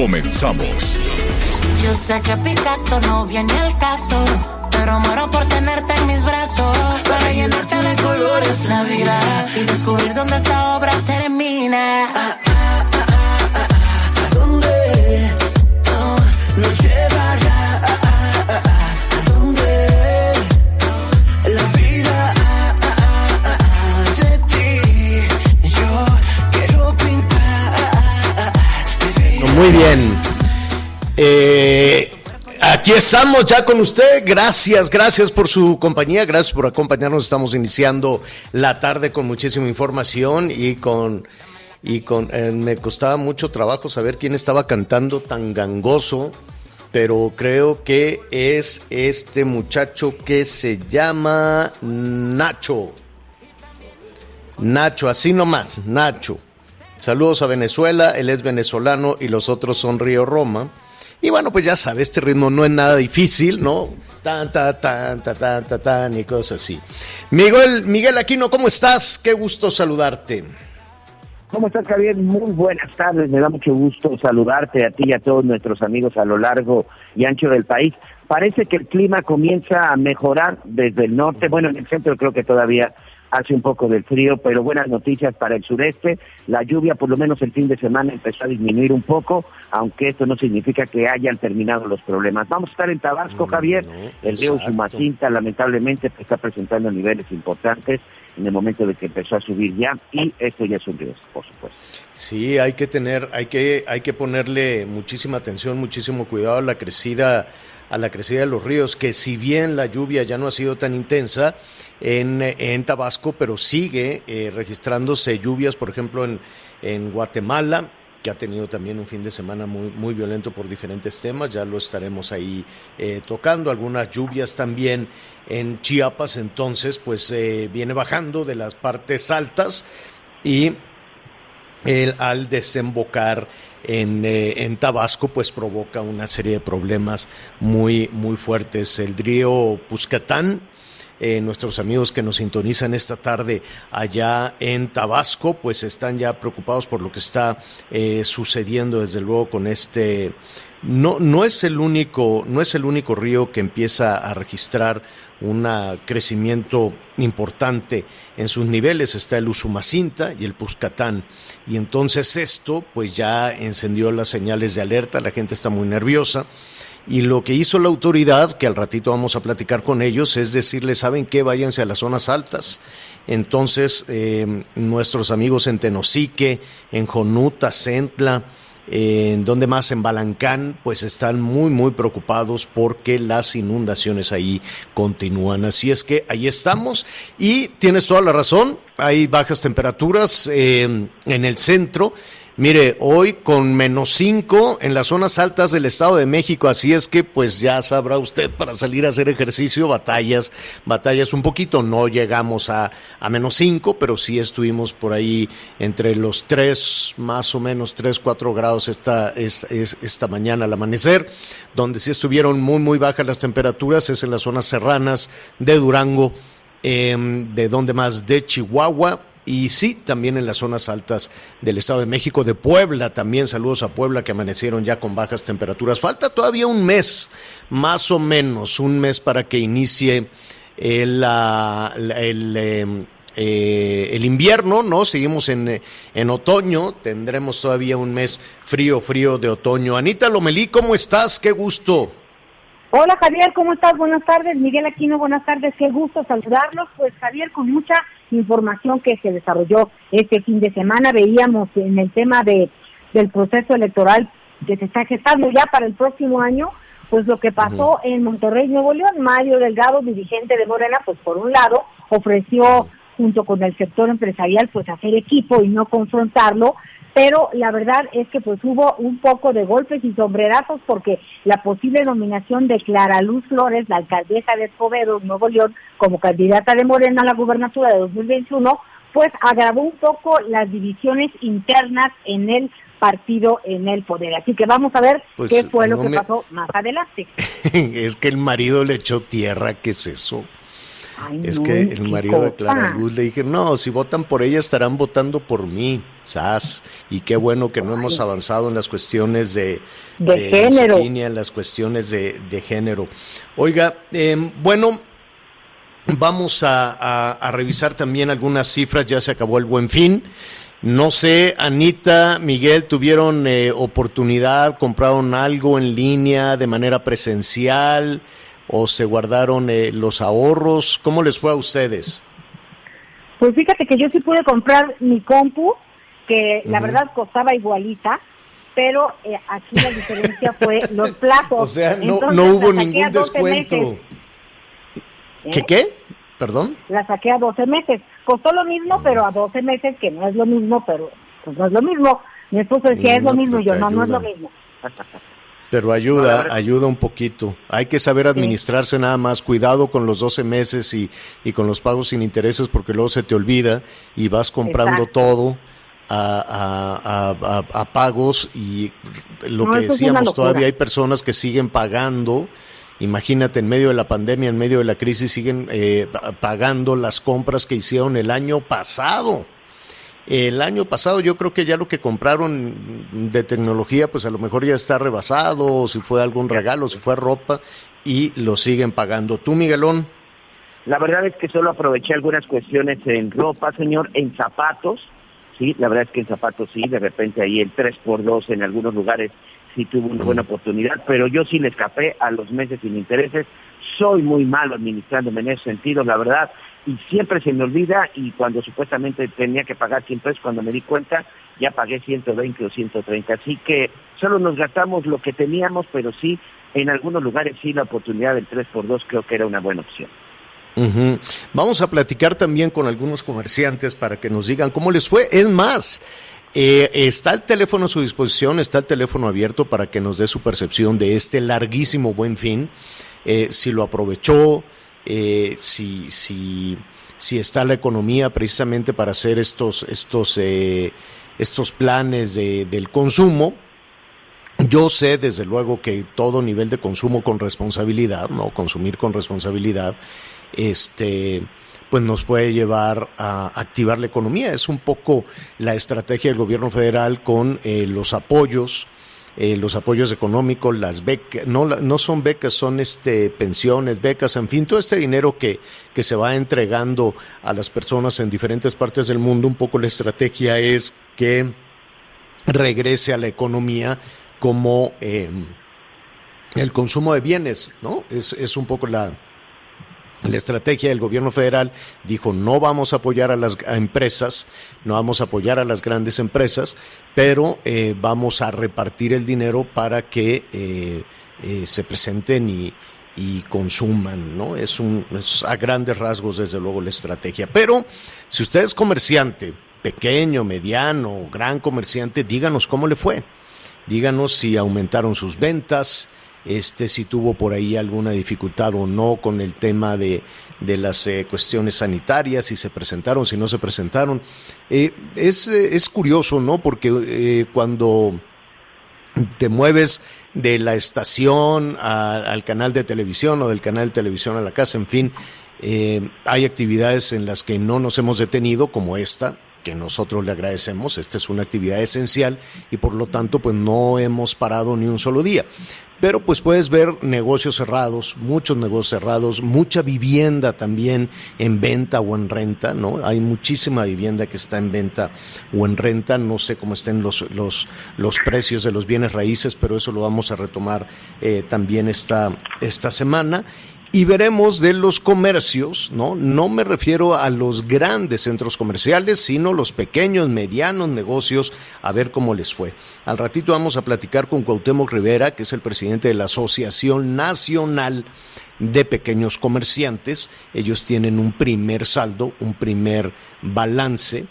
Comenzamos. Yo sé que Picasso no viene al caso, pero muero por tenerte en mis brazos. Para llenarte de colores la vida y descubrir dónde esta obra termina. Ah, ah, ah, ah, ah, ¿A dónde oh, Muy bien. Eh, aquí estamos ya con usted. Gracias, gracias por su compañía, gracias por acompañarnos. Estamos iniciando la tarde con muchísima información y con y con eh, me costaba mucho trabajo saber quién estaba cantando tan gangoso, pero creo que es este muchacho que se llama Nacho. Nacho, así nomás, Nacho. Saludos a Venezuela, él es venezolano y los otros son Río Roma. Y bueno, pues ya sabes, este ritmo no es nada difícil, ¿no? Tan, tan, tan, tan, tan, tan y cosas así. Miguel, Miguel Aquino, ¿cómo estás? Qué gusto saludarte. ¿Cómo estás, Javier? Muy buenas tardes. Me da mucho gusto saludarte a ti y a todos nuestros amigos a lo largo y ancho del país. Parece que el clima comienza a mejorar desde el norte. Bueno, en el centro creo que todavía hace un poco de frío, pero buenas noticias para el sureste. La lluvia, por lo menos el fin de semana, empezó a disminuir un poco, aunque esto no significa que hayan terminado los problemas. Vamos a estar en Tabasco, Javier. el río. Sumacinta, lamentablemente, está presentando niveles importantes en el momento de que empezó a subir ya, y esto ya es un riesgo, por supuesto. Sí, hay que tener, hay que, hay que ponerle muchísima atención, muchísimo cuidado a la crecida, a la crecida de los ríos, que si bien la lluvia ya no ha sido tan intensa en, en Tabasco, pero sigue eh, registrándose lluvias, por ejemplo, en, en Guatemala, que ha tenido también un fin de semana muy, muy violento por diferentes temas, ya lo estaremos ahí eh, tocando, algunas lluvias también en Chiapas, entonces pues eh, viene bajando de las partes altas y el- al desembocar en, eh, en Tabasco, pues provoca una serie de problemas muy, muy fuertes. El río Puscatán, eh, nuestros amigos que nos sintonizan esta tarde allá en Tabasco, pues están ya preocupados por lo que está eh, sucediendo, desde luego, con este. No, no es el único, no es el único río que empieza a registrar un crecimiento importante en sus niveles. Está el Usumacinta y el Puscatán. Y entonces esto, pues ya encendió las señales de alerta. La gente está muy nerviosa. Y lo que hizo la autoridad, que al ratito vamos a platicar con ellos, es decirles, ¿saben qué? Váyanse a las zonas altas. Entonces, eh, nuestros amigos en Tenosique, en Jonuta, Centla, en donde más en Balancán, pues están muy, muy preocupados porque las inundaciones ahí continúan. Así es que ahí estamos y tienes toda la razón, hay bajas temperaturas eh, en el centro. Mire, hoy con menos 5 en las zonas altas del Estado de México, así es que pues ya sabrá usted para salir a hacer ejercicio, batallas, batallas un poquito, no llegamos a, a menos 5, pero sí estuvimos por ahí entre los 3, más o menos 3, 4 grados esta, es- es- esta mañana al amanecer, donde sí estuvieron muy, muy bajas las temperaturas, es en las zonas serranas de Durango, em, de donde más de Chihuahua, y sí, también en las zonas altas del Estado de México, de Puebla, también saludos a Puebla que amanecieron ya con bajas temperaturas. Falta todavía un mes, más o menos, un mes para que inicie el, la- el, eh, eh, el invierno, ¿no? Seguimos en, eh, en otoño, tendremos todavía un mes frío, frío de otoño. Anita Lomelí, ¿cómo estás? Qué gusto. Hola Javier, ¿cómo estás? Buenas tardes. Miguel Aquino, buenas tardes. Qué gusto saludarlos. Pues Javier, con mucha información que se desarrolló este fin de semana, veíamos en el tema de del proceso electoral que se está gestando ya para el próximo año, pues lo que pasó en Monterrey, Nuevo León, Mario Delgado, dirigente de Morena, pues por un lado ofreció junto con el sector empresarial pues hacer equipo y no confrontarlo, pero la verdad es que pues hubo un poco de golpes y sombrerazos porque la posible nominación de Clara Luz Flores, la alcaldesa de Escobedo, Nuevo León, como candidata de Morena a la gubernatura de 2021, pues agravó un poco las divisiones internas en el partido en el poder. Así que vamos a ver Pues, qué fue lo que me- pasó más adelante. es que el marido le echó tierra, ¿qué es eso? Ay, Es no, que el marido de. Clara Luz le dije, no, si votan por ella estarán votando por mí, sas. Y qué bueno que no hemos avanzado en las cuestiones de, De género. en las cuestiones de, de género. Oiga, eh, bueno, vamos a, a- a revisar también algunas cifras, ya se acabó el buen fin. No sé, Anita, Miguel, ¿tuvieron eh, oportunidad, compraron algo en línea de manera presencial o se guardaron eh, los ahorros? ¿Cómo les fue a ustedes? Pues fíjate que yo sí pude comprar mi compu, que la verdad costaba igualita, pero eh, aquí la diferencia fue los plazos. O sea, no, Entonces, no hubo ningún 12 descuento. ¿eh? ¿Qué qué? ¿Perdón? La saqué a 12 meses. Costó lo mismo, pero a 12 meses, que no es lo mismo, pero pues no es lo mismo. Mi esposo decía, es lo mismo, pues yo no, no es lo mismo. Pero ayuda, ayuda un poquito. Hay que saber Sí. administrarse nada más. Cuidado con los 12 meses y, y con los pagos sin intereses porque luego se te olvida y vas comprando Exacto. todo a, a- a- a- pagos y lo No, que decíamos, todavía hay personas que siguen pagando. Imagínate, en medio de la pandemia, en medio de la crisis, siguen eh, pa- pagando las compras que hicieron el año pasado. El año pasado yo creo que ya lo que compraron de tecnología, pues a lo mejor ya está rebasado, o si fue algún regalo, si fue ropa, y lo siguen pagando. ¿Tú, Miguelón? La verdad es que solo aproveché algunas cuestiones en ropa, señor, en zapatos. Sí, la verdad es que en zapatos sí, de repente ahí el 3x2 en algunos lugares sí tuvo una buena oportunidad, pero yo sí le escapé a los meses sin intereses. Soy muy malo administrándome en ese sentido, la verdad, y siempre se me olvida y cuando supuestamente tenía que pagar 100 pesos, cuando me di cuenta, ya pagué 120 o 130. Así que solo nos gastamos lo que teníamos, pero sí, en algunos lugares sí la oportunidad del 3x2 creo que era una buena opción. Vamos a platicar también con algunos comerciantes para que nos digan cómo les fue. Es más, eh, está el teléfono a su disposición, está el teléfono abierto para que nos dé su percepción de este larguísimo buen fin, eh, si lo aprovechó, eh, si, si, si está la economía precisamente para hacer estos, estos, eh, estos planes de- del consumo. Yo sé, desde luego, que todo nivel de consumo con responsabilidad, no consumir con responsabilidad, este, pues nos puede llevar a activar la economía. Es un poco la estrategia del gobierno federal con los apoyos, eh, los apoyos económicos, las becas, no, no son becas, son este pensiones, becas, en fin, todo este dinero que, que se va entregando a las personas en diferentes partes del mundo. Un poco la estrategia es que regrese a la economía como eh, el consumo de bienes, ¿no? Es, es un poco la, la estrategia del gobierno federal. Dijo, no vamos a apoyar a las empresas, no vamos a apoyar a las grandes empresas, pero eh, vamos a repartir el dinero para que eh, eh, se presenten y, y consuman, ¿no? Es, un, es a grandes rasgos, desde luego, la estrategia. Pero si usted es comerciante, pequeño, mediano, gran comerciante, díganos cómo le fue. Díganos si aumentaron sus ventas, este, si tuvo por ahí alguna dificultad o no con el tema de, de las eh, cuestiones sanitarias, si se presentaron, si no se presentaron. Eh, es, eh, es curioso, ¿no? Porque eh, cuando te mueves de la estación al canal de televisión o del canal de televisión a la casa, en fin, hay actividades en las que no nos hemos detenido, como esta, que nosotros le agradecemos, esta es una actividad esencial y por lo tanto pues no hemos parado ni un solo día. Pero pues puedes ver negocios cerrados, muchos negocios cerrados, mucha vivienda también en venta o en renta, ¿no? Hay muchísima vivienda que está en venta o en renta, no sé cómo estén los, los, los precios de los bienes raíces, pero eso lo vamos a retomar eh, también esta, esta semana. Y veremos de los comercios, ¿no? No me refiero a los grandes centros comerciales, sino los pequeños, medianos negocios, a ver cómo les fue. Al ratito vamos a platicar con Cuauhtémoc Rivera, que es el presidente de la Asociación Nacional de Pequeños Comerciantes. Ellos tienen un primer saldo, un primer balance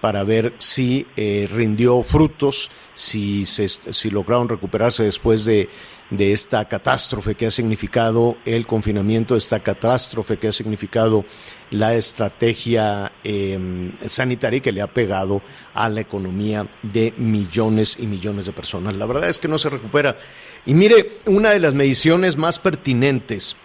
para ver si eh, rindió frutos, si, se, si lograron recuperarse después de de esta catástrofe que ha significado el confinamiento, esta catástrofe que ha significado la estrategia eh, sanitaria que le ha pegado a la economía de millones y millones de personas. La verdad es que no se recupera. Y mire, una de las mediciones más pertinentes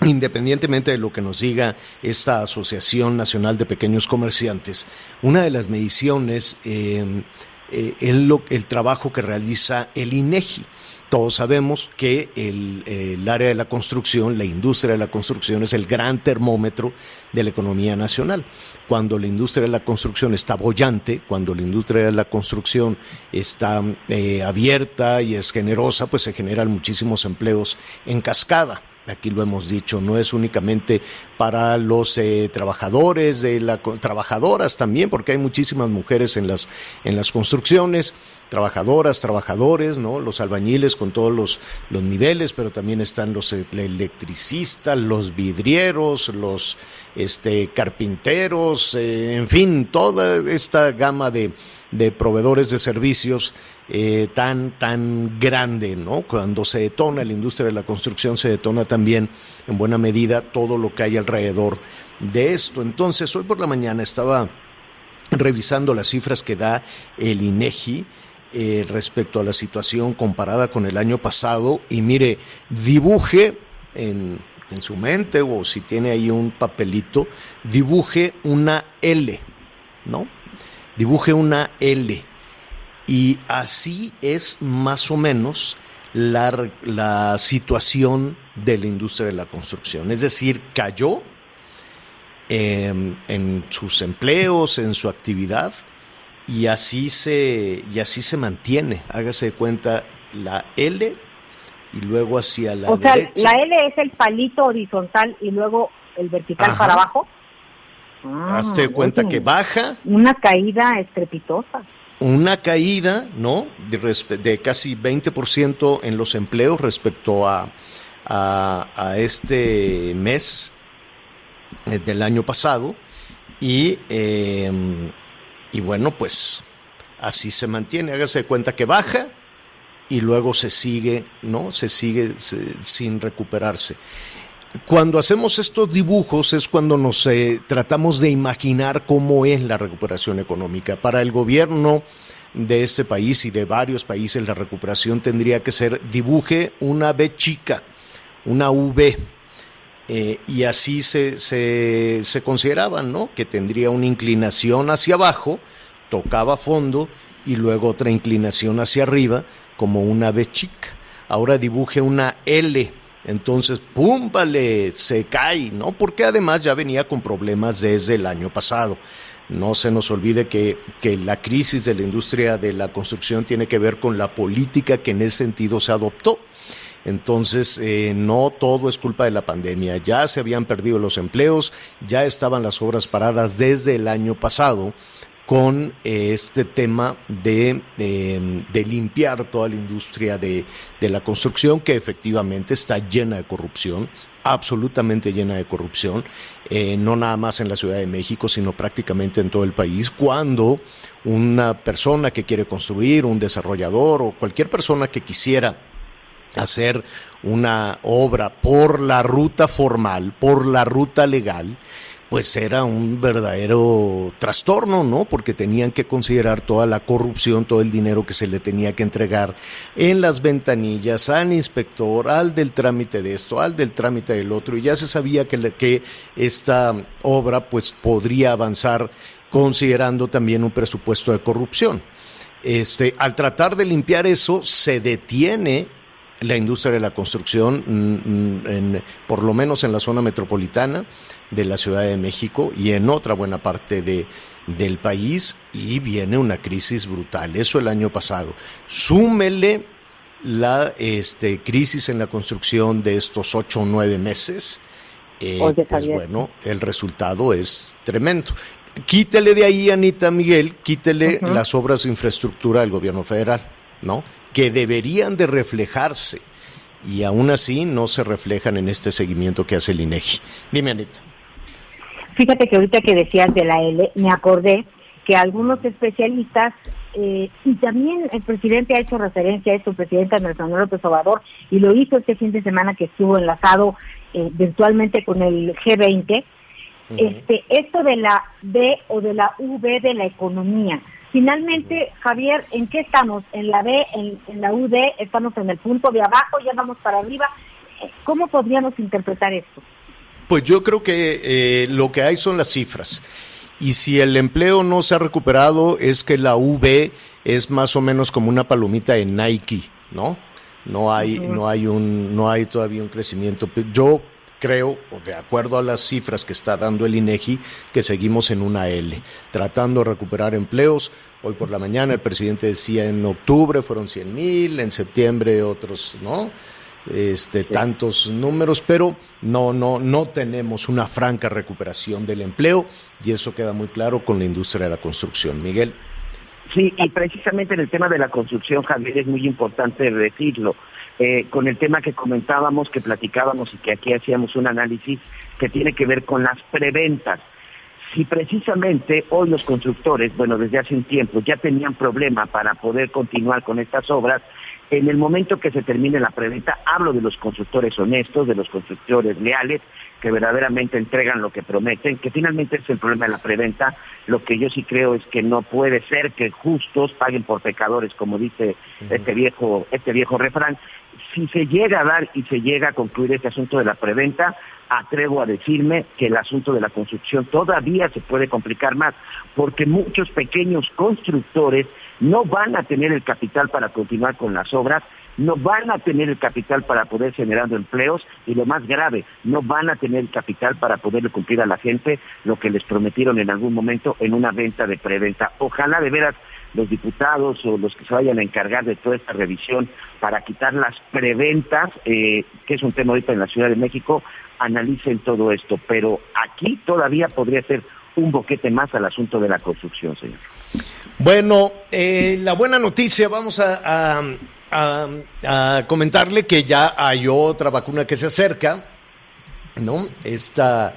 independientemente de lo que nos diga esta Asociación Nacional de Pequeños Comerciantes, una de las mediciones eh, eh, el trabajo que realiza el INEGI. Todos sabemos que el, área de la construcción, la industria de la construcción es el gran termómetro de la economía nacional. Cuando la industria de la construcción está bollante, cuando la industria de la construcción está eh, abierta y es generosa, pues se generan muchísimos empleos en cascada aquí lo hemos dicho, no es únicamente para los eh, trabajadores, de la, trabajadoras también, porque hay muchísimas mujeres en las, en las construcciones, trabajadoras, trabajadores, ¿no? Los albañiles con todos los, los niveles, pero también están los eh, electricistas, los vidrieros, los este, carpinteros, eh, en fin, toda esta gama de, de proveedores de servicios eh, tan, tan grande, ¿no? Cuando se detona la industria de la construcción, se detona también en buena medida todo lo que hay alrededor de esto. Entonces, hoy por la mañana estaba revisando las cifras que da el INEGI. Eh, respecto a la situación comparada con el año pasado y mire, dibuje en, en su mente o si tiene ahí un papelito, dibuje una L, ¿no? Dibuje una L y así es más o menos la, situación de la industria de la construcción. Es decir, cayó em, en sus empleos, en su actividad, y así se, y así se mantiene. Hágase de cuenta la L y luego hacia la o sea, la L es el palito horizontal y luego el vertical para abajo. Hazte ah, cuenta que baja. Una caída estrepitosa una caída ¿no? de, de casi 20% en los empleos respecto a, a, este mes eh, del año pasado y, em, y bueno, pues así se mantiene. Hágase cuenta que baja y luego se sigue, ¿no? Se sigue sin recuperarse. Cuando hacemos estos dibujos es cuando nos eh, tratamos de imaginar cómo es la recuperación económica. Para el gobierno de este país y de varios países la recuperación tendría que ser dibuje una B chica, una V. Eh, y así se, se, se consideraban, ¿no? Que tendría una inclinación hacia abajo, tocaba fondo y luego otra inclinación hacia arriba como una B chica. Ahora dibuje una L entonces, ¡pum! Vale, se cae, ¿no? Porque además ya venía con problemas desde el año pasado. No se nos olvide que, que, la crisis de la industria de la construcción tiene que ver con la política que en ese sentido se adoptó. Entonces, eh, no todo es culpa de la pandemia. Ya se habían perdido los empleos, ya estaban las obras paradas desde el año pasado con eh, este tema de, de, limpiar toda la industria de, de, la construcción que efectivamente está llena de corrupción, absolutamente llena de corrupción, eh, no nada más en la Ciudad de México, sino prácticamente en todo el país, cuando una persona que quiere construir, un desarrollador o cualquier persona que quisiera hacer una obra por la ruta formal, por la ruta legal, pues era un verdadero trastorno, ¿no? Porque tenían que considerar toda la corrupción, todo el dinero que se le tenía que entregar en las ventanillas al inspector, al del trámite de esto, al del trámite del otro, y ya se sabía que, que esta obra pues podría avanzar considerando también un presupuesto de corrupción. Este, al tratar de limpiar eso, se detiene la industria de la construcción, mm, mm, por lo menos en la zona metropolitana de la Ciudad de México y en otra buena parte de, del país, y viene una crisis brutal. Eso el año pasado. Súmele la este, crisis en la construcción de estos ocho o nueve meses, eh, pues bueno, el resultado es tremendo. Quítele de ahí, Anita Miguel, quítele las obras de infraestructura del gobierno federal, ¿no? Que deberían de reflejarse y aún así no se reflejan en este seguimiento que hace el INEGI. Dime, Anita. Fíjate que ahorita que decías de la L, me acordé que algunos especialistas, eh, y también el presidente ha hecho referencia a esto, el presidente Andrés Manuel López Obrador, y lo hizo este fin de semana que estuvo enlazado eh, virtualmente con el G20, este, esto de la B o de la V de la economía. Finalmente, Javier, ¿en qué estamos? ¿En la B, en, la UD? ¿Estamos en el punto de abajo? ¿Ya vamos para arriba? ¿Cómo podríamos interpretar esto? Pues yo creo que eh, lo que hay son las cifras. Y si el empleo no se ha recuperado, es que la V es más o menos como una palomita en Nike, ¿no? No hay, no hay un, no hay todavía un crecimiento. Yo creo, de acuerdo a las cifras que está dando el INEGI, que seguimos en una L, tratando de recuperar empleos. Hoy por la mañana el presidente decía en octubre fueron 100 mil, en septiembre otros, ¿no? Este, tantos números, pero no, no, no tenemos una franca recuperación del empleo y eso queda muy claro con la industria de la construcción. Miguel. Sí, y precisamente en el tema de la construcción, Javier, es muy importante decirlo. Eh, con el tema que comentábamos, que platicábamos y que aquí hacíamos un análisis que tiene que ver con las preventas. Si precisamente hoy los constructores, bueno, desde hace un tiempo ya tenían problema para poder continuar con estas obras, en el momento que se termine la preventa, hablo de los constructores honestos, de los constructores leales, que verdaderamente entregan lo que prometen, que finalmente es el problema de la preventa. Lo que yo sí creo es que no puede ser que justos paguen por pecadores, como dice este viejo, este viejo refrán. Si se llega a dar y se llega a concluir este asunto de la preventa, atrevo a decirme que el asunto de la construcción todavía se puede complicar más, porque muchos pequeños constructores no van a tener el capital para continuar con las obras, no van a tener el capital para poder generar empleos y lo más grave, no van a tener el capital para poderle cumplir a la gente lo que les prometieron en algún momento en una venta de preventa. Ojalá de veras los diputados o los que se vayan a encargar de toda esta revisión para quitar las preventas, eh, que es un tema ahorita en la Ciudad de México, analicen todo esto. Pero aquí todavía podría ser un boquete más al asunto de la construcción, señor. Bueno, eh, la buena noticia, vamos a, comentarle que ya hay otra vacuna que se acerca, ¿no? Esta,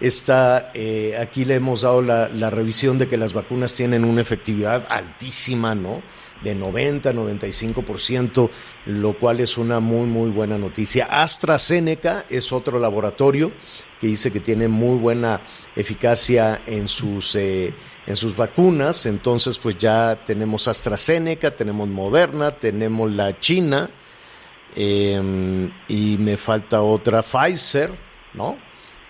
esta eh, aquí le hemos dado la, la, revisión de que las vacunas tienen una efectividad altísima, ¿no? De 90, 95%, lo cual es una muy, muy buena noticia. AstraZeneca es otro laboratorio que dice que tiene muy buena eficacia en sus, eh, en sus vacunas. Entonces, pues ya tenemos AstraZeneca, tenemos Moderna, tenemos la China em, y me falta otra Pfizer, ¿no?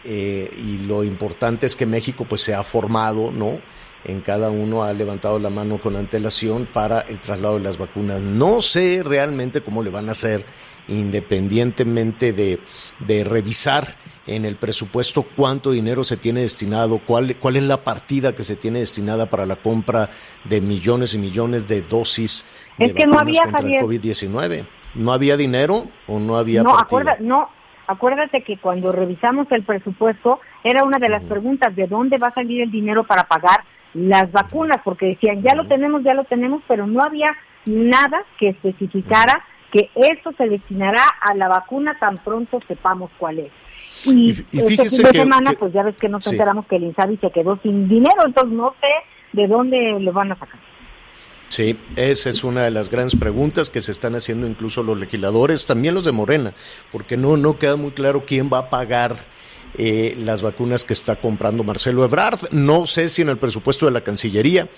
Eh, y lo importante es que México pues se ha formado, ¿no? En cada uno ha levantado la mano con antelación para el traslado de las vacunas. No sé realmente cómo le van a hacer independientemente de, de revisar en el presupuesto cuánto dinero se tiene destinado, cuál, cuál es la partida que se tiene destinada para la compra de millones y millones de dosis es que no había, contra el COVID-19. ¿No había dinero o no había no, partida? no, acuérdate que cuando revisamos el presupuesto era una de las preguntas de dónde va a salir el dinero para pagar las vacunas, porque decían, ya lo tenemos, ya lo tenemos, pero no había nada que especificara que eso se destinará a la vacuna tan pronto sepamos cuál es. Y, este fin de semana, pues ya ves que nos enteramos que el INSABI se quedó sin dinero, entonces no sé de dónde lo van a sacar. Sí, esa es una de las grandes preguntas que se están haciendo incluso los legisladores, también los de Morena, porque no, no queda muy claro quién va a pagar eh, las vacunas que está comprando Marcelo Ebrard. No sé si en el presupuesto de la Cancillería,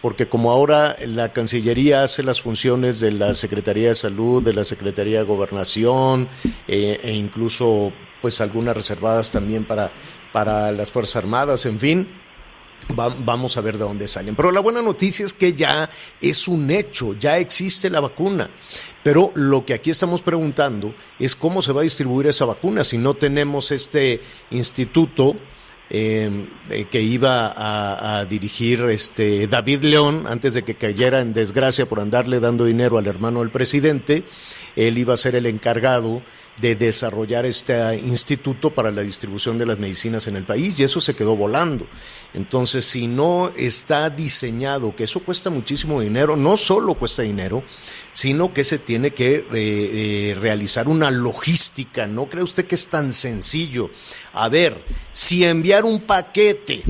porque como ahora la Cancillería hace las funciones de la Secretaría de Salud, de la Secretaría de Gobernación eh, e incluso pues algunas reservadas también para, para las Fuerzas Armadas, en fin, vamos a ver de dónde salen. Pero la buena noticia es que ya es un hecho, ya existe la vacuna. Pero lo que aquí estamos preguntando es cómo se va a distribuir esa vacuna si no tenemos este instituto eh, eh, que iba a, a, dirigir este David León antes de que cayera en desgracia por andarle dando dinero al hermano del presidente. Él iba a ser el encargado de desarrollar este instituto para la distribución de las medicinas en el país y eso se quedó volando. Entonces, si no está diseñado, que eso cuesta muchísimo dinero, no solo cuesta dinero, sino que se tiene que eh, eh, realizar una logística. ¿No cree usted que es tan sencillo? A ver, si enviar un paquete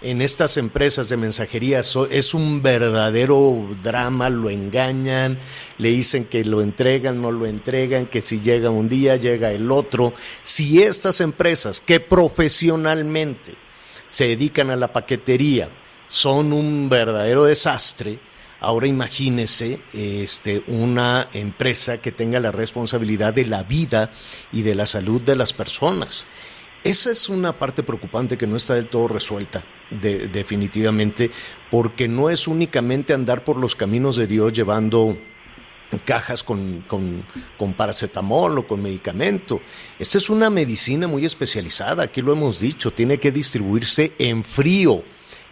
en estas empresas de mensajería es un verdadero drama, lo engañan, le dicen que lo entregan, no lo entregan, que si llega un día, llega el otro. Si estas empresas que profesionalmente se dedican a la paquetería son un verdadero desastre, ahora imagínese este, una empresa que tenga la responsabilidad de la vida y de la salud de las personas. Esa es una parte preocupante que no está del todo resuelta, de, definitivamente, porque no es únicamente andar por los caminos de Dios llevando cajas con, con, con, paracetamol o con medicamento. Esta es una medicina muy especializada, aquí lo hemos dicho, tiene que distribuirse en frío,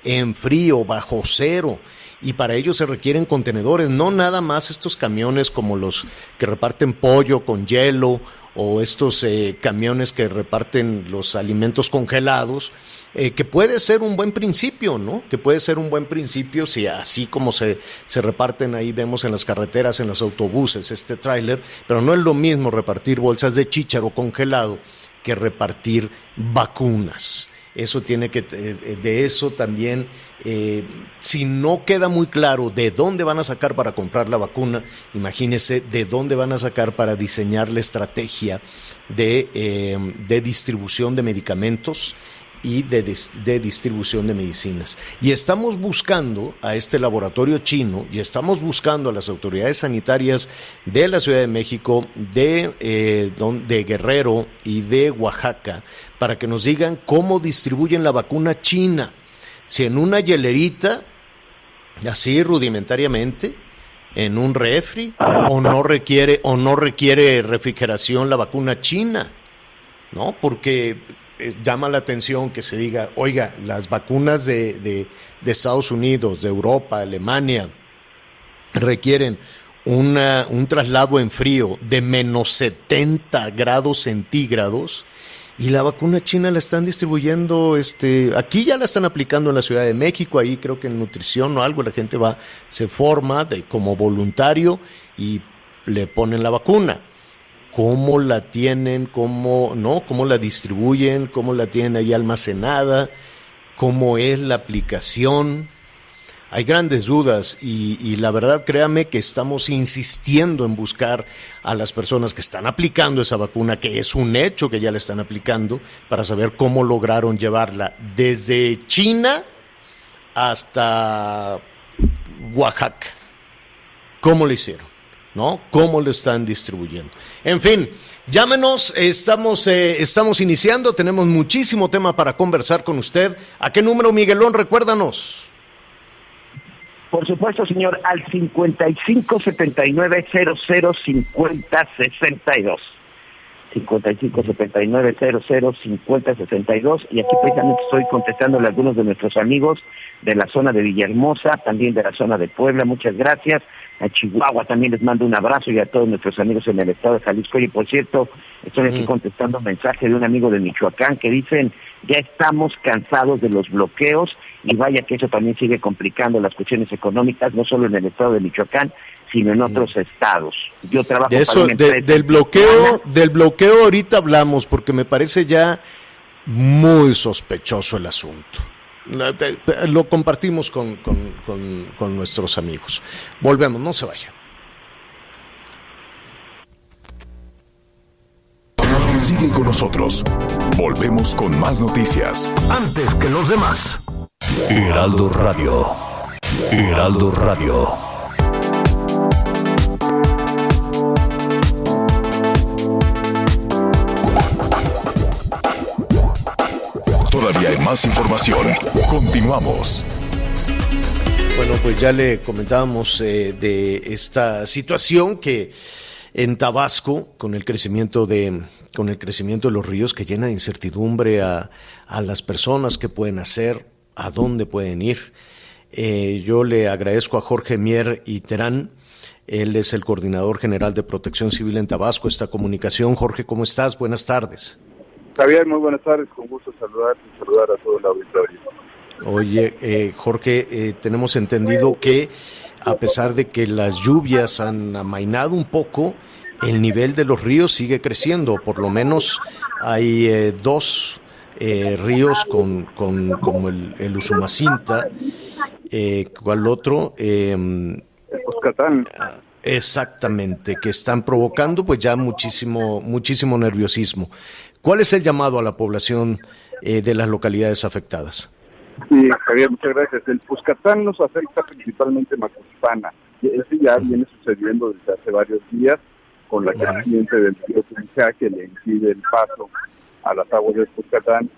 en frío, bajo cero. Y para ello se requieren contenedores, no nada más estos camiones como los que reparten pollo con hielo o estos eh, camiones que reparten los alimentos congelados, eh, que puede ser un buen principio, ¿no? Que puede ser un buen principio si así como se, se reparten ahí, vemos en las carreteras, en los autobuses, este tráiler, pero no es lo mismo repartir bolsas de chícharo congelado que repartir vacunas. Eso tiene que, eh, de eso también, eh, si no queda muy claro de dónde van a sacar para comprar la vacuna, imagínese de dónde van a sacar para diseñar la estrategia de, eh, de distribución de medicamentos y de, de, distribución de medicinas. Y estamos buscando a este laboratorio chino y estamos buscando a las autoridades sanitarias de la Ciudad de México, de, eh, de Guerrero y de Oaxaca para que nos digan cómo distribuyen la vacuna china. Si en una hielerita, así rudimentariamente, en un refri, o no requiere, o no requiere refrigeración la vacuna china. ¿No? Porque eh, llama la atención que se diga, oiga, las vacunas de, de, de Estados Unidos, de Europa, Alemania, requieren una, un traslado en frío de menos 70 grados centígrados y la vacuna china la están distribuyendo, este, aquí ya la están aplicando en la Ciudad de México, ahí creo que en nutrición o algo, la gente va, se forma de, como voluntario y le ponen la vacuna cómo la tienen, cómo, ¿no? cómo la distribuyen, cómo la tienen ahí almacenada, cómo es la aplicación. Hay grandes dudas y, y, la verdad créame que estamos insistiendo en buscar a las personas que están aplicando esa vacuna, que es un hecho que ya la están aplicando, para saber cómo lograron llevarla desde China hasta Oaxaca. ¿Cómo lo hicieron? ¿No? ¿Cómo lo están distribuyendo? En fin, llámenos, estamos, eh, estamos iniciando, tenemos muchísimo tema para conversar con usted. ¿A qué número, Miguelón? Recuérdanos. Por supuesto, señor, al 55 79 00 50 62. 55 79 00 50 62 y aquí precisamente estoy contestándole a algunos de nuestros amigos de la zona de Villahermosa, también de la zona de Puebla, muchas gracias. A Chihuahua también les mando un abrazo y a todos nuestros amigos en el estado de Jalisco. Y por cierto, estoy aquí contestando un mensaje de un amigo de Michoacán que dicen, ya estamos cansados de los bloqueos y vaya que eso también sigue complicando las cuestiones económicas, no solo en el estado de Michoacán, sino en otros estados. Yo trabajo de eso, de, del bloqueo, del bloqueo ahorita hablamos porque me parece ya muy sospechoso el asunto. Lo compartimos con, con, con, con nuestros amigos. Volvemos, no se vaya. Sigue con nosotros. Volvemos con más noticias. Antes que los demás. Heraldo Radio. Heraldo Radio. Todavía hay más información. Continuamos. Bueno, pues ya le comentábamos eh, de esta situación que en Tabasco con el crecimiento de con el crecimiento de los ríos que llena de incertidumbre a, a las personas que pueden hacer, a dónde pueden ir. Eh, yo le agradezco a Jorge Mier y Terán. Él es el coordinador general de Protección Civil en Tabasco. Esta comunicación, Jorge, ¿cómo estás? Buenas tardes. Javier, muy buenas tardes. Con gusto saludar y saludar a todo el auditorio. Oye, eh, Jorge, eh, tenemos entendido que a pesar de que las lluvias han amainado un poco, el nivel de los ríos sigue creciendo. Por lo menos hay eh, dos eh, ríos con, con, como el, el Usumacinta, eh, ¿cuál otro? Eh, Exactamente, que están provocando pues ya muchísimo, muchísimo nerviosismo. ¿Cuál es el llamado a la población eh, de las localidades afectadas? Sí, Javier, muchas gracias. El Puscatán nos afecta principalmente Macuspana. Eso ya viene sucediendo desde hace varios días con la creciente del río Tujá que le impide el paso a las aguas del Puscatán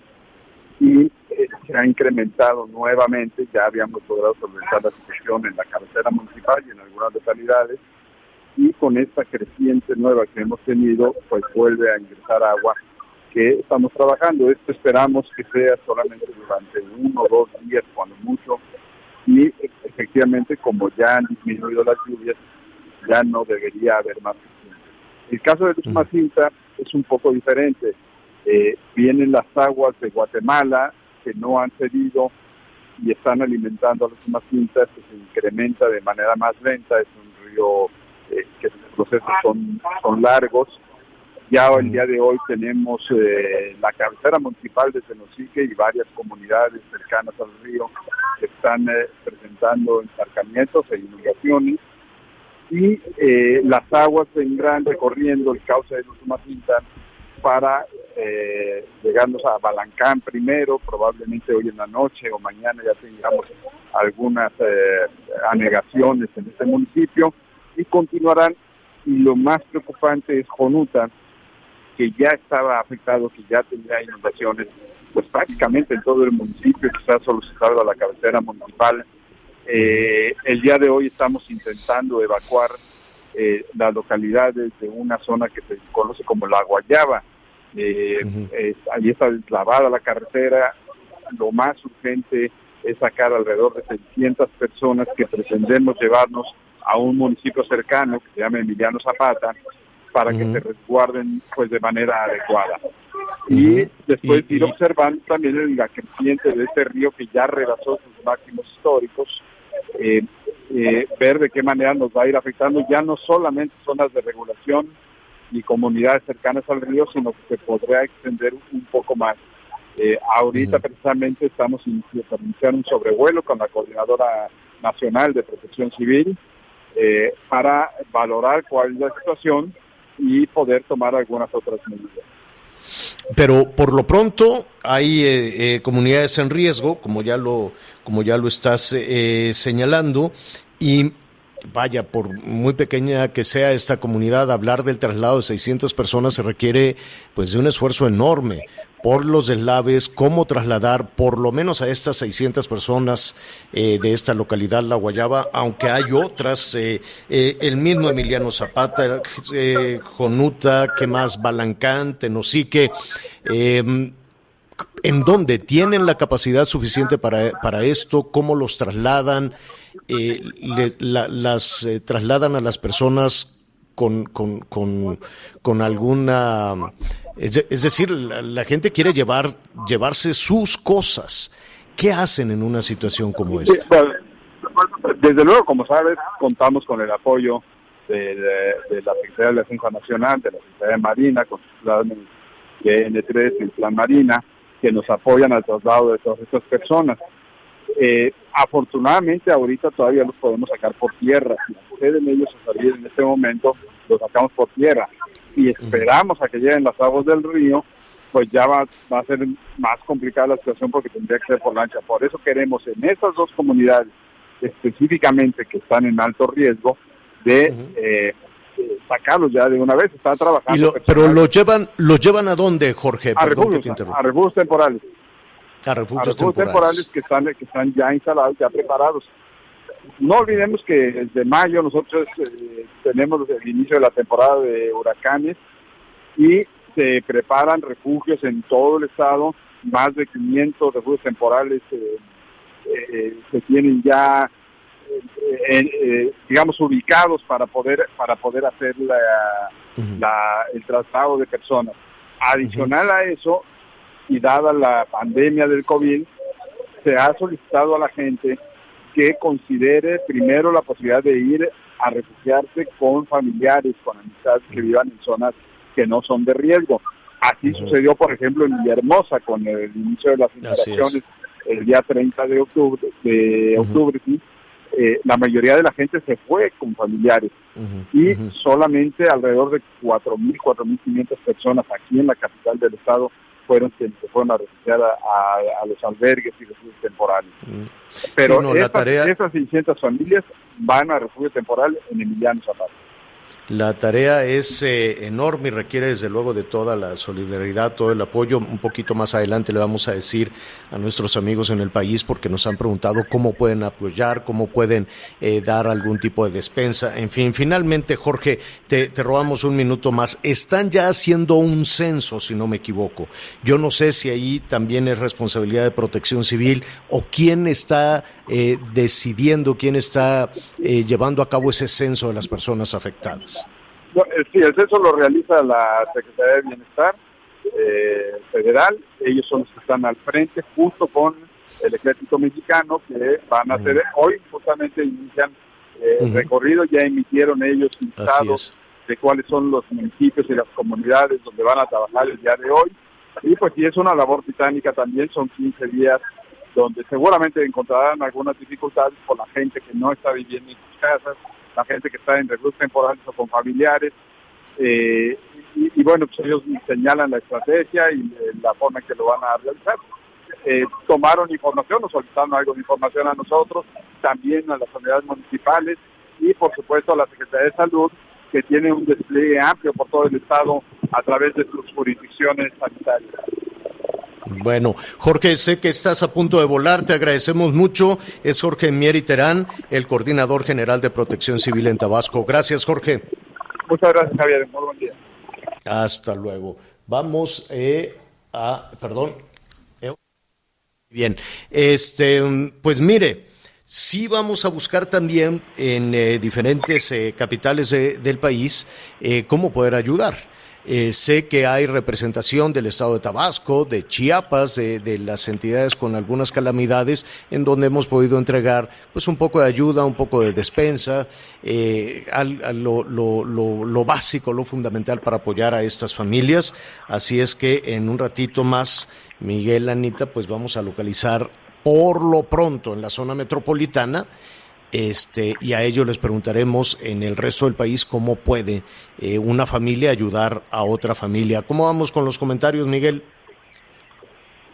y eh, se ha incrementado nuevamente, ya habíamos logrado solventar la situación en la cabecera municipal y en algunas localidades y con esta creciente nueva que hemos tenido, pues vuelve a ingresar agua que estamos trabajando. Esto esperamos que sea solamente durante uno o dos días, cuando mucho, y efectivamente como ya han disminuido las lluvias, ya no debería haber más. El caso de Tuxmacinta es un poco diferente. Eh, vienen las aguas de Guatemala que no han cedido y están alimentando a los Tuxmacintas, que se incrementa de manera más lenta, es un río eh, que los procesos son, son largos. Ya el día de hoy tenemos eh, la cabecera municipal de Tenosique y varias comunidades cercanas al río que están eh, presentando encharcamientos e inundaciones y eh, las aguas vendrán recorriendo el cauce de Usumacinta para llegarnos a Balancán primero, probablemente hoy en la noche o mañana ya tengamos algunas anegaciones en este municipio y continuarán. Y lo más preocupante es Jonuta, que ya estaba afectado, que ya tendría inundaciones, pues prácticamente en todo el municipio, que está solicitado a la cabecera municipal. Eh, el día de hoy estamos intentando evacuar eh, las localidades de una zona que se conoce como la Guayaba. Eh, eh, ahí está deslavada la carretera. Lo más urgente es sacar alrededor de 600 personas que pretendemos llevarnos a un municipio cercano que se llama Emiliano Zapata para que se resguarden pues de manera adecuada. Y después ir observando también la creciente de este río que ya rebasó sus máximos históricos, eh, eh, ver de qué manera nos va a ir afectando ya no solamente zonas de regulación y comunidades cercanas al río, sino que se podría extender un poco más. Eh, ahorita precisamente estamos iniciando un sobrevuelo con la Coordinadora Nacional de Protección Civil eh, para valorar cuál es la situación y poder tomar algunas otras medidas. Pero por lo pronto hay eh, eh, comunidades en riesgo, como ya lo, como ya lo estás eh, señalando, y vaya, por muy pequeña que sea esta comunidad, hablar del traslado de 600 personas se requiere pues de un esfuerzo enorme por los deslaves, cómo trasladar por lo menos a estas 600 personas eh, de esta localidad, La Guayaba, aunque hay otras, eh, eh, el mismo Emiliano Zapata, Jonuta, que más, Balancán, Tenosique, eh, ¿en dónde tienen la capacidad suficiente para, para esto? ¿Cómo los trasladan? Le- la- las trasladan a las personas con, con, con alguna... Es, de- es decir, la, la gente quiere llevar, llevarse sus cosas. ¿Qué hacen en una situación como esta? desde luego, como sabes, contamos con el apoyo de, de- de la Secretaría de Defensa Nacional, de la Secretaría de Marina, con de N3 y el Plan Marina, que nos apoyan al traslado de todas estas personas. Eh, afortunadamente, ahorita todavía los podemos sacar por tierra. Si pueden ellos a salir en este momento, los sacamos por tierra. Y esperamos a que lleguen las aguas del río, pues ya va, va a ser más complicada la situación porque tendría que ser por lancha. Por eso queremos en estas dos comunidades específicamente que están en alto riesgo de eh, eh, sacarlos ya de una vez. Está trabajando. Y lo- pero los llevan, los llevan a dónde, Jorge? a refugios, a refugios temporales. A refugios temporales. temporales que están, que están ya instalados, ya preparados. No olvidemos que desde mayo nosotros eh, tenemos el inicio de la temporada de huracanes y se preparan refugios en todo el estado, más de 500 refugios temporales eh, eh, se tienen ya digamos ubicados para poder para poder hacer la, el traslado de personas. Adicional a eso, y dada la pandemia del COVID, se ha solicitado a la gente que considere primero la posibilidad de ir a refugiarse con familiares, con amistades que vivan en zonas que no son de riesgo. Así sucedió, por ejemplo, en Villahermosa con el inicio de las instalaciones el día 30 de octubre, de octubre eh, la mayoría de la gente se fue con familiares. Y solamente alrededor de 4.000, 4.500 personas aquí en la capital del estado fueron quienes se fueron a refugiar a, los albergues y refugios temporales. Pero estas, 600 familias van a refugio temporal en Emiliano Zapata. La tarea es eh, enorme y requiere desde luego de toda la solidaridad, todo el apoyo. Un poquito más adelante le vamos a decir a nuestros amigos en el país porque nos han preguntado cómo pueden apoyar, cómo pueden eh, dar algún tipo de despensa. En fin, finalmente, Jorge, te, robamos un minuto más. Están ya haciendo un censo, si no me equivoco. Yo no sé si ahí también es responsabilidad de protección civil o quién está eh, decidiendo, quién está llevando a cabo ese censo de las personas afectadas. Eh, sí, el censo lo realiza la Secretaría de Bienestar eh, Federal. Ellos son los que están al frente, junto con el Ejército Mexicano, que van a hacer, hoy justamente inician eh, el recorrido, ya emitieron ellos listados de cuáles son los municipios y las comunidades donde van a trabajar el día de hoy. Y pues sí, es una labor titánica también, son 15 días donde seguramente encontrarán algunas dificultades por la gente que no está viviendo en sus casas, la gente que está en recursos temporales o con familiares. Eh, y, bueno, pues ellos señalan la estrategia y eh, la forma en que lo van a realizar. Eh, tomaron información, nos solicitaron algo de información a nosotros, también a las unidades municipales y por supuesto a la Secretaría de Salud, que tiene un despliegue amplio por todo el Estado a través de sus jurisdicciones sanitarias. Bueno, Jorge, sé que estás a punto de volar, te agradecemos mucho. Es Jorge Mieri Terán, el coordinador general de Protección Civil en Tabasco. Gracias, Jorge. Muchas gracias, Javier. Muy buen día. Hasta luego. Vamos eh, a, perdón. Eh, bien, este, pues mire, sí vamos a buscar también en eh, diferentes capitales del país cómo poder ayudar. Eh, sé que hay representación del estado de Tabasco, de Chiapas, de, las entidades con algunas calamidades, en donde hemos podido entregar pues un poco de ayuda, un poco de despensa, eh, lo, básico, lo fundamental para apoyar a estas familias. Así es que en un ratito más, Miguel, Anita, pues vamos a localizar por lo pronto en la zona metropolitana este, y a ellos les preguntaremos en el resto del país cómo puede eh, una familia ayudar a otra familia. ¿Cómo vamos con los comentarios, Miguel?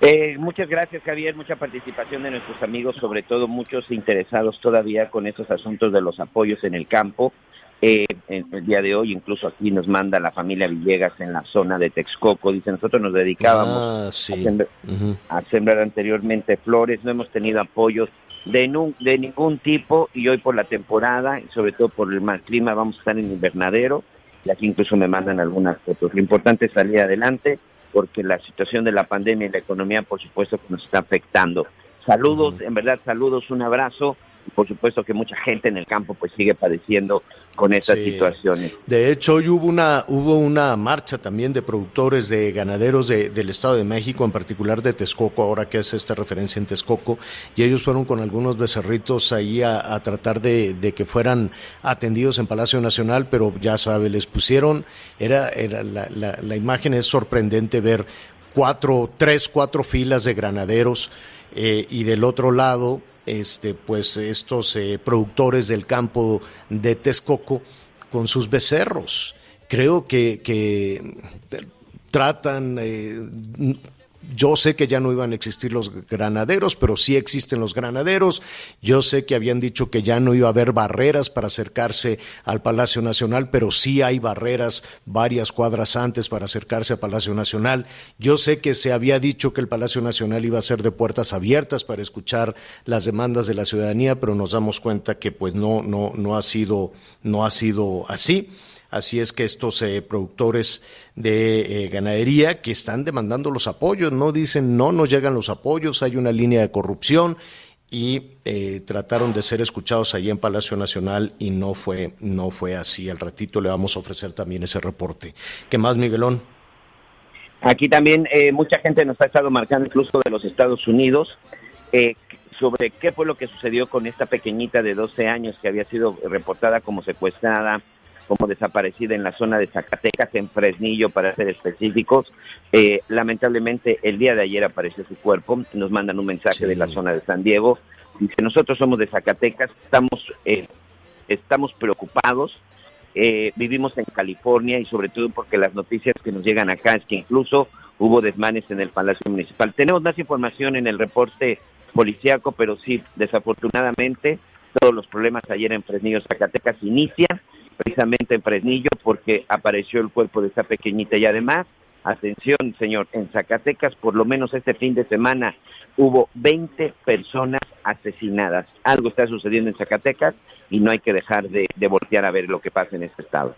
Eh, muchas gracias, Javier. Mucha participación de nuestros amigos, sobre todo muchos interesados todavía con estos asuntos de los apoyos en el campo. Eh, el día de hoy, incluso aquí nos manda la familia Villegas en la zona de Texcoco. Dice, nosotros nos dedicábamos ah, a, sembrar, anteriormente flores, no hemos tenido apoyos de, de ningún tipo y hoy por la temporada, y sobre todo por el mal clima, vamos a estar en invernadero y aquí incluso me mandan algunas fotos. Lo importante es salir adelante porque la situación de la pandemia y la economía, por supuesto, que nos está afectando. Saludos, en verdad, saludos, un abrazo por supuesto que mucha gente en el campo pues sigue padeciendo con estas situaciones. De hecho, hoy hubo una, hubo una marcha también de productores de ganaderos del Estado de México, en particular de Texcoco, ahora que hace esta referencia en Texcoco, y ellos fueron con algunos becerritos ahí a, tratar de, que fueran atendidos en Palacio Nacional, pero ya sabe, les pusieron, era, era la, la, la imagen es sorprendente ver cuatro, tres, cuatro filas de granaderos eh, y del otro lado este, pues estos eh, productores del campo de Texcoco con sus becerros. Creo que, tratan, eh, yo sé que ya no iban a existir los granaderos, pero sí existen los granaderos. Yo sé que habían dicho que ya no iba a haber barreras para acercarse al Palacio Nacional, pero sí hay barreras varias cuadras antes para acercarse al Palacio Nacional. Yo sé que se había dicho que el Palacio Nacional iba a ser de puertas abiertas para escuchar las demandas de la ciudadanía, pero nos damos cuenta que pues no, no, no ha sido, no ha sido así. Así es que estos eh, productores de eh, ganadería que están demandando los apoyos, no dicen no nos llegan los apoyos, hay una línea de corrupción y eh, trataron de ser escuchados allí en Palacio Nacional y no fue, no fue así. Al ratito le vamos a ofrecer también ese reporte. ¿Qué más, Miguelón? Aquí también mucha gente nos ha estado marcando, incluso de los Estados Unidos, sobre qué fue lo que sucedió con esta pequeñita de 12 años que había sido reportada como secuestrada como desaparecida en la zona de Zacatecas, en Fresnillo, para ser específicos. Eh, lamentablemente, el día de ayer apareció su cuerpo. Nos mandan un mensaje de la zona de San Diego. Dice, nosotros somos de Zacatecas, estamos, eh, estamos preocupados. Eh, vivimos en California y sobre todo porque las noticias que nos llegan acá es que incluso hubo desmanes en el Palacio Municipal. Tenemos más información en el reporte policíaco, pero sí, desafortunadamente, todos los problemas ayer en Fresnillo, Zacatecas inician precisamente en Fresnillo porque apareció el cuerpo de esta pequeñita y además, atención señor, en Zacatecas por lo menos este fin de semana hubo 20 personas asesinadas. Algo está sucediendo en Zacatecas y no hay que dejar de, de voltear a ver lo que pasa en este estado.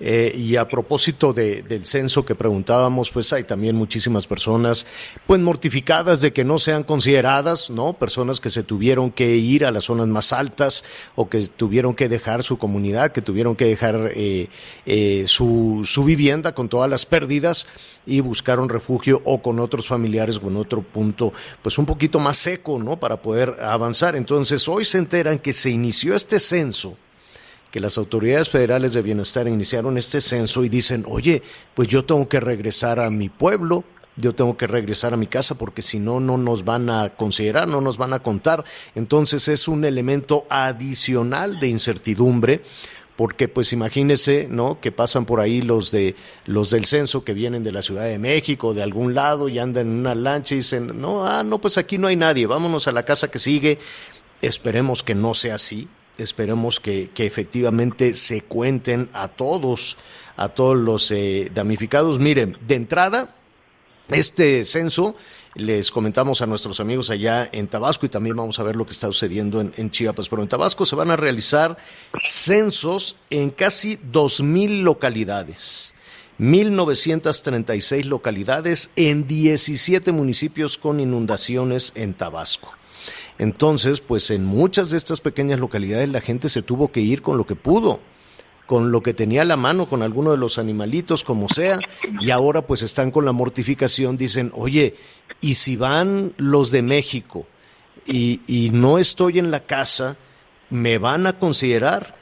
Eh, y a propósito del censo que preguntábamos, pues hay también muchísimas personas, pues mortificadas de que no sean consideradas, ¿no? Personas que se tuvieron que ir a las zonas más altas o que tuvieron que dejar su comunidad, que tuvieron que dejar eh, eh, su, su vivienda con todas las pérdidas y buscaron refugio o con otros familiares o en otro punto, pues un poquito más seco, ¿no? Para poder avanzar. Entonces, hoy se enteran que se inició este censo que las autoridades federales de bienestar iniciaron este censo y dicen, oye, pues yo tengo que regresar a mi pueblo, yo tengo que regresar a mi casa porque si no, no nos van a considerar, no nos van a contar. Entonces es un elemento adicional de incertidumbre porque pues imagínese, ¿no? Que pasan por ahí los de los del censo que vienen de la Ciudad de México, de algún lado y andan en una lancha y dicen, "No, ah, no, pues aquí no hay nadie, vámonos a la casa que sigue." Esperemos que no sea así, esperemos que, efectivamente se cuenten a todos, a todos los eh, damnificados. Miren, de entrada, este censo les comentamos a nuestros amigos allá en Tabasco y también vamos a ver lo que está sucediendo en, en Chiapas. Pero en Tabasco se van a realizar censos en casi 2.000 localidades. 1.936 localidades en 17 municipios con inundaciones en Tabasco. Entonces, pues en muchas de estas pequeñas localidades la gente se tuvo que ir con lo que pudo, con lo que tenía a la mano, con alguno de los animalitos, como sea, y ahora pues están con la mortificación, dicen, oye, ¿y si van los de México y, y no estoy en la casa, me van a considerar?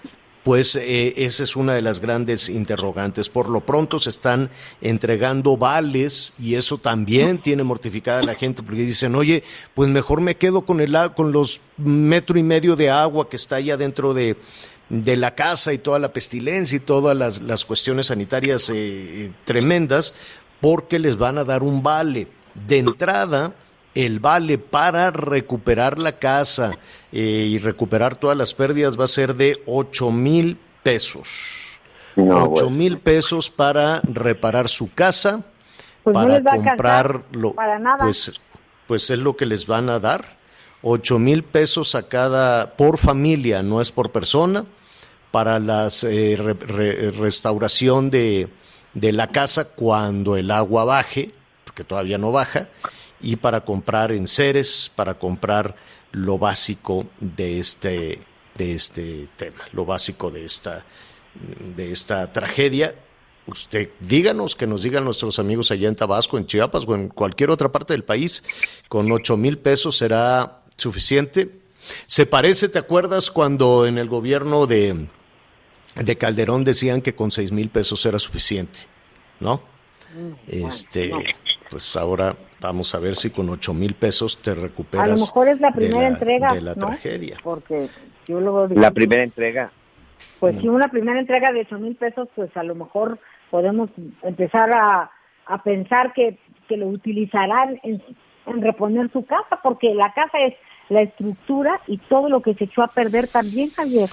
Pues eh, esa es una de las grandes interrogantes. Por lo pronto se están entregando vales y eso también tiene mortificada a la gente porque dicen, oye, pues mejor me quedo con, el, con los metro y medio de agua que está allá dentro de, de la casa y toda la pestilencia y todas las, las cuestiones sanitarias eh, tremendas porque les van a dar un vale. De entrada, el vale para recuperar la casa eh, y recuperar todas las pérdidas va a ser de 8 mil pesos. 8 mil pesos para reparar su casa, pues para no comprarlo. Para nada. Pues, pues es lo que les van a dar. 8 mil pesos a cada, por familia, no es por persona, para la eh, restauración de, de la casa cuando el agua baje, porque todavía no baja, y para comprar enseres, para comprar lo básico de este, de este tema, lo básico de esta, de esta tragedia. Usted díganos, que nos digan nuestros amigos allá en Tabasco, en Chiapas o en cualquier otra parte del país, con ocho mil pesos será suficiente. Se parece, ¿te acuerdas cuando en el gobierno de, de Calderón decían que con seis mil pesos era suficiente? ¿No? Mm, Este, pues ahora Vamos a ver si con ocho mil pesos te recuperas. A lo mejor es la primera de la, entrega. de la ¿no? tragedia. Porque yo luego digo, La primera entrega. Pues si una primera entrega de ocho mil pesos, pues a lo mejor podemos empezar a, a pensar que que lo utilizarán en, en reponer su casa, porque la casa es la estructura y todo lo que se echó a perder también, Javier.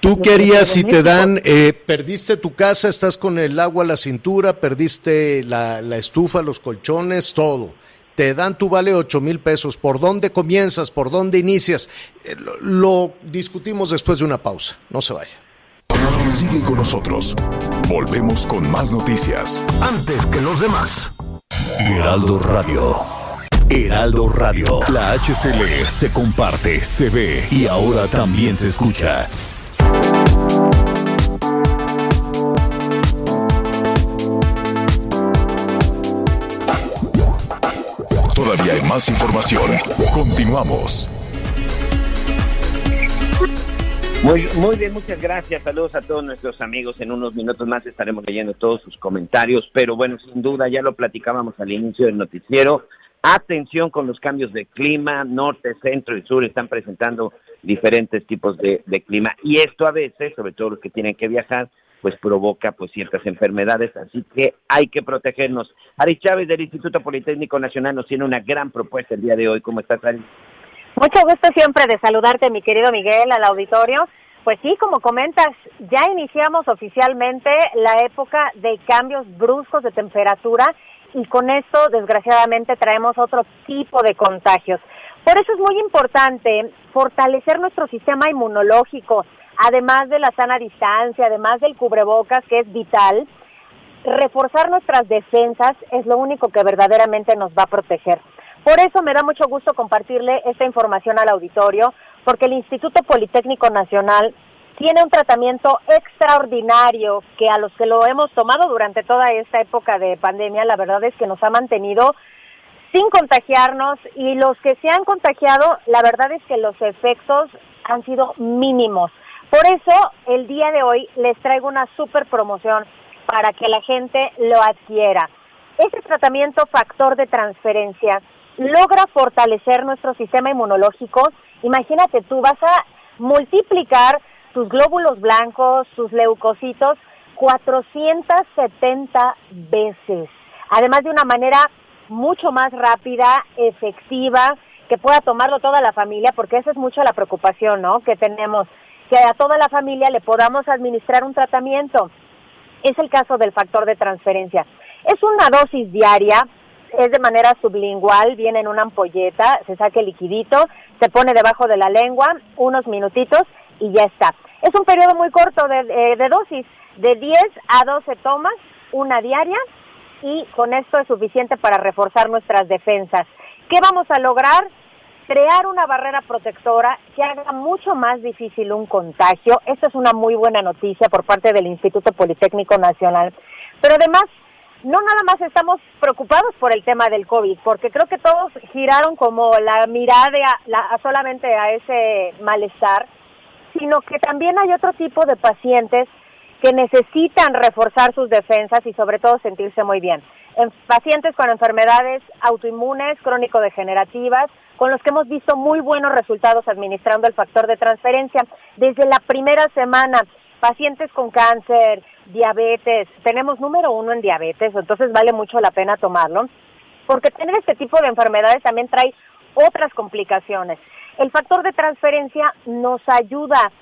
¿Tú qué harías si te dan, eh, perdiste tu casa, estás con el agua a la cintura, perdiste la, la estufa, los colchones, todo? Te dan tu vale ocho mil pesos. ¿Por dónde comienzas? ¿Por dónde inicias? Eh, lo, lo discutimos después de una pausa. No se vaya. Sigue con nosotros. Volvemos con más noticias. Antes que los demás. Heraldo Radio. Heraldo Radio. La HCL se comparte, se ve y ahora también se escucha. Todavía hay más información. Continuamos. Muy, muy bien, muchas gracias. Saludos a todos nuestros amigos. En unos minutos más estaremos leyendo todos sus comentarios. Pero bueno, sin duda, ya lo platicábamos al inicio del noticiero. Atención con los cambios de clima. Norte, centro y sur están presentando diferentes tipos de, de clima. Y esto a veces, sobre todo los que tienen que viajar, pues provoca pues ciertas enfermedades, así que hay que protegernos. Ari Chávez del Instituto Politécnico Nacional nos tiene una gran propuesta el día de hoy. ¿Cómo estás, Ari? Mucho gusto siempre de saludarte, mi querido Miguel, al auditorio. Pues sí, como comentas, ya iniciamos oficialmente la época de cambios bruscos de temperatura y con esto, desgraciadamente, traemos otro tipo de contagios. Por eso es muy importante fortalecer nuestro sistema inmunológico, además de la sana distancia, además del cubrebocas, que es vital, reforzar nuestras defensas es lo único que verdaderamente nos va a proteger. Por eso me da mucho gusto compartirle esta información al auditorio, porque el Instituto Politécnico Nacional tiene un tratamiento extraordinario que a los que lo hemos tomado durante toda esta época de pandemia, la verdad es que nos ha mantenido sin contagiarnos y los que se han contagiado, la verdad es que los efectos han sido mínimos. Por eso, el día de hoy les traigo una super promoción para que la gente lo adquiera. Este tratamiento factor de transferencia logra fortalecer nuestro sistema inmunológico. Imagínate, tú vas a multiplicar tus glóbulos blancos, sus leucocitos, 470 veces. Además de una manera mucho más rápida, efectiva, que pueda tomarlo toda la familia, porque esa es mucho la preocupación, ¿no? Que tenemos que a toda la familia le podamos administrar un tratamiento. Es el caso del factor de transferencia. Es una dosis diaria, es de manera sublingual, viene en una ampolleta, se saca el liquidito, se pone debajo de la lengua, unos minutitos y ya está. Es un periodo muy corto de, de dosis, de 10 a 12 tomas, una diaria, y con esto es suficiente para reforzar nuestras defensas. ¿Qué vamos a lograr? Crear una barrera protectora que haga mucho más difícil un contagio. Esta es una muy buena noticia por parte del Instituto Politécnico Nacional. Pero además, no nada más estamos preocupados por el tema del COVID, porque creo que todos giraron como la mirada la, solamente a ese malestar, sino que también hay otro tipo de pacientes que necesitan reforzar sus defensas y sobre todo sentirse muy bien. En pacientes con enfermedades autoinmunes, crónico-degenerativas, con los que hemos visto muy buenos resultados administrando el factor de transferencia. Desde la primera semana, pacientes con cáncer, diabetes, tenemos número uno en diabetes, entonces vale mucho la pena tomarlo, porque tener este tipo de enfermedades también trae otras complicaciones. El factor de transferencia nos ayuda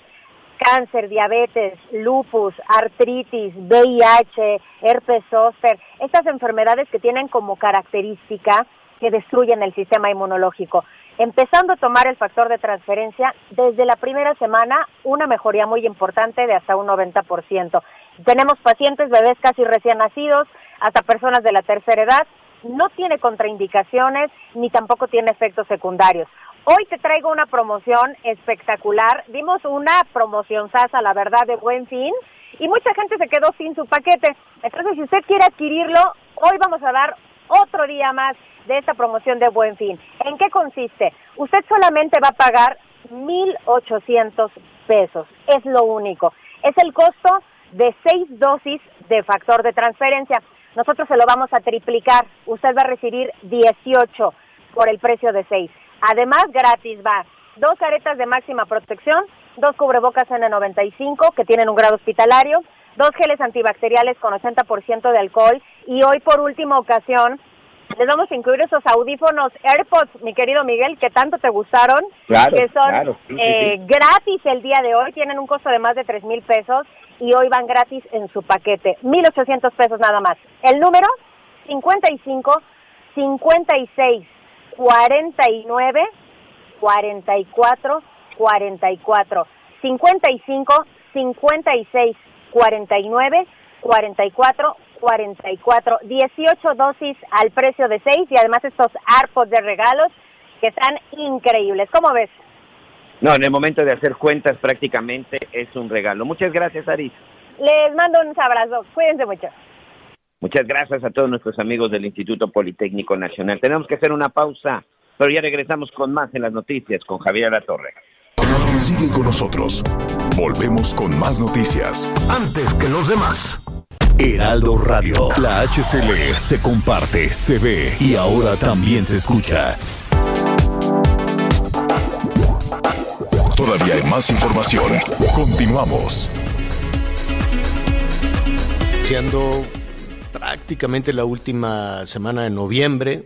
cáncer, diabetes, lupus, artritis, VIH, herpes zóster, estas enfermedades que tienen como característica que destruyen el sistema inmunológico. Empezando a tomar el factor de transferencia, desde la primera semana, una mejoría muy importante de hasta un 90%. Tenemos pacientes, bebés casi recién nacidos, hasta personas de la tercera edad, no tiene contraindicaciones ni tampoco tiene efectos secundarios. Hoy te traigo una promoción espectacular. Dimos una promoción sasa, la verdad, de buen fin y mucha gente se quedó sin su paquete. Entonces, si usted quiere adquirirlo, hoy vamos a dar otro día más de esta promoción de Buen Fin. ¿En qué consiste? Usted solamente va a pagar 1.800 pesos, es lo único. Es el costo de seis dosis de factor de transferencia. Nosotros se lo vamos a triplicar. Usted va a recibir 18 por el precio de seis. Además, gratis va dos caretas de máxima protección, dos cubrebocas N95 que tienen un grado hospitalario, dos geles antibacteriales con 80% de alcohol y hoy por última ocasión les vamos a incluir esos audífonos AirPods, mi querido Miguel, que tanto te gustaron, Claro, que son claro, sí, sí, eh, sí. gratis el día de hoy, tienen un costo de más de tres mil pesos y hoy van gratis en su paquete, 1.800 pesos nada más. El número 55 56 49 44 44 55 56 49 44 44 18 dosis al precio de 6 y además estos AirPods de regalos que están increíbles. ¿Cómo ves? No, en el momento de hacer cuentas prácticamente es un regalo. Muchas gracias, Aris. Les mando un abrazo. Cuídense mucho. Muchas gracias a todos nuestros amigos del Instituto Politécnico Nacional. Tenemos que hacer una pausa, pero ya regresamos con más en las noticias con Javier Alatorre. Sigue con nosotros. Volvemos con más noticias. Antes que los demás. Heraldo Radio. La HCL se comparte, se ve y ahora también se escucha. Todavía hay más información. Continuamos. Iniciando prácticamente la última semana de noviembre,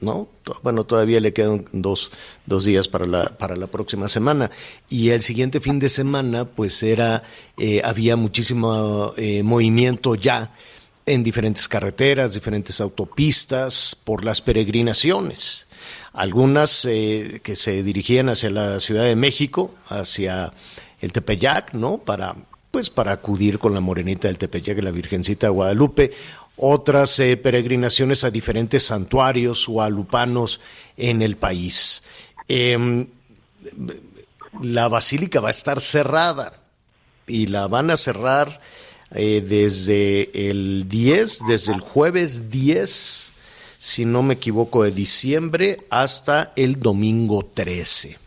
¿no? Bueno, todavía le quedan dos, dos días para la, para la próxima semana. Y el siguiente fin de semana, pues era, eh, había muchísimo eh, movimiento ya en diferentes carreteras, diferentes autopistas, por las peregrinaciones. Algunas eh, que se dirigían hacia la Ciudad de México, hacia el Tepeyac, ¿no? Para, pues para acudir con la morenita del Tepeyac y la Virgencita de Guadalupe. Otras eh, peregrinaciones a diferentes santuarios guadalupanos en el país. Em, la basílica va a estar cerrada y la van a cerrar eh, desde el 10, desde el jueves 10, si no me equivoco, de diciembre hasta el domingo 13.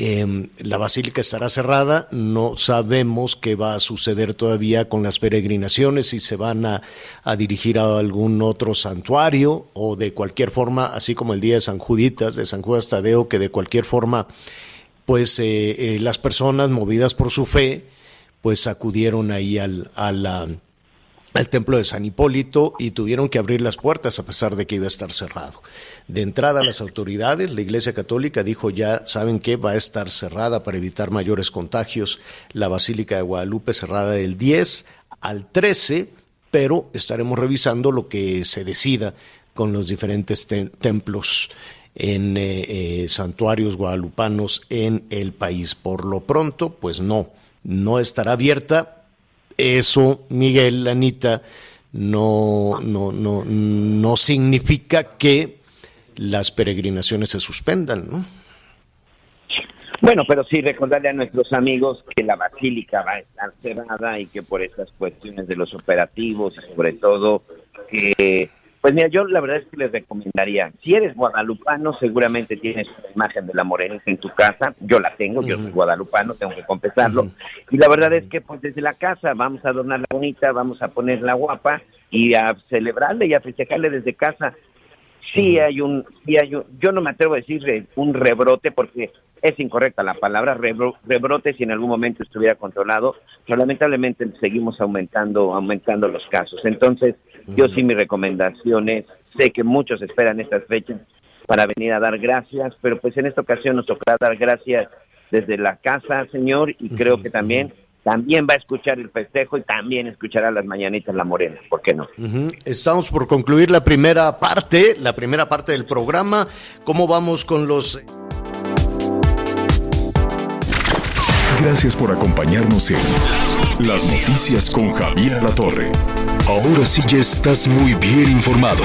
Eh, la basílica estará cerrada, no sabemos qué va a suceder todavía con las peregrinaciones, si se van a, a dirigir a algún otro santuario o de cualquier forma, así como el día de San Juditas, de San Judas Tadeo, que de cualquier forma, pues eh, eh, las personas movidas por su fe, pues acudieron ahí al, a la- al templo de San Hipólito y tuvieron que abrir las puertas a pesar de que iba a estar cerrado. De entrada las autoridades, la Iglesia Católica dijo ya, ¿saben qué? Va a estar cerrada para evitar mayores contagios. La Basílica de Guadalupe cerrada del 10 al 13, pero estaremos revisando lo que se decida con los diferentes te- templos en eh, eh, santuarios guadalupanos en el país. Por lo pronto, pues no, no estará abierta eso, Miguel, Anita, no, no, no, no significa que las peregrinaciones se suspendan, ¿no? Bueno, pero sí recordarle a nuestros amigos que la basílica va a estar cerrada y que por estas cuestiones de los operativos sobre todo que, pues mira, yo la verdad es que les recomendaría, si eres guadalupano, seguramente tienes una imagen de la morenita en tu casa, yo la tengo, yo soy guadalupano, tengo que confesarlo, y la verdad es que pues desde la casa vamos a adornarla bonita, vamos a ponerla guapa y a celebrarle y a festejarle desde casa sí hay un, sí hay un- yo no me atrevo a decir re- un rebrote porque es incorrecta la palabra rebro- rebrote si en algún momento estuviera controlado, pero lamentablemente seguimos aumentando, aumentando los casos. Entonces, yo sí mi recomendación es, sé que muchos esperan estas fechas para venir a dar gracias, pero pues en esta ocasión nos tocará dar gracias desde la casa, Señor, y creo que también también va a escuchar el festejo y también escuchará las mañanitas la morena, ¿por qué no? Estamos por concluir la primera parte, la primera parte del programa. ¿Cómo vamos con los... Gracias por acompañarnos en Las Noticias con Javier La Torre. Ahora sí ya estás muy bien informado.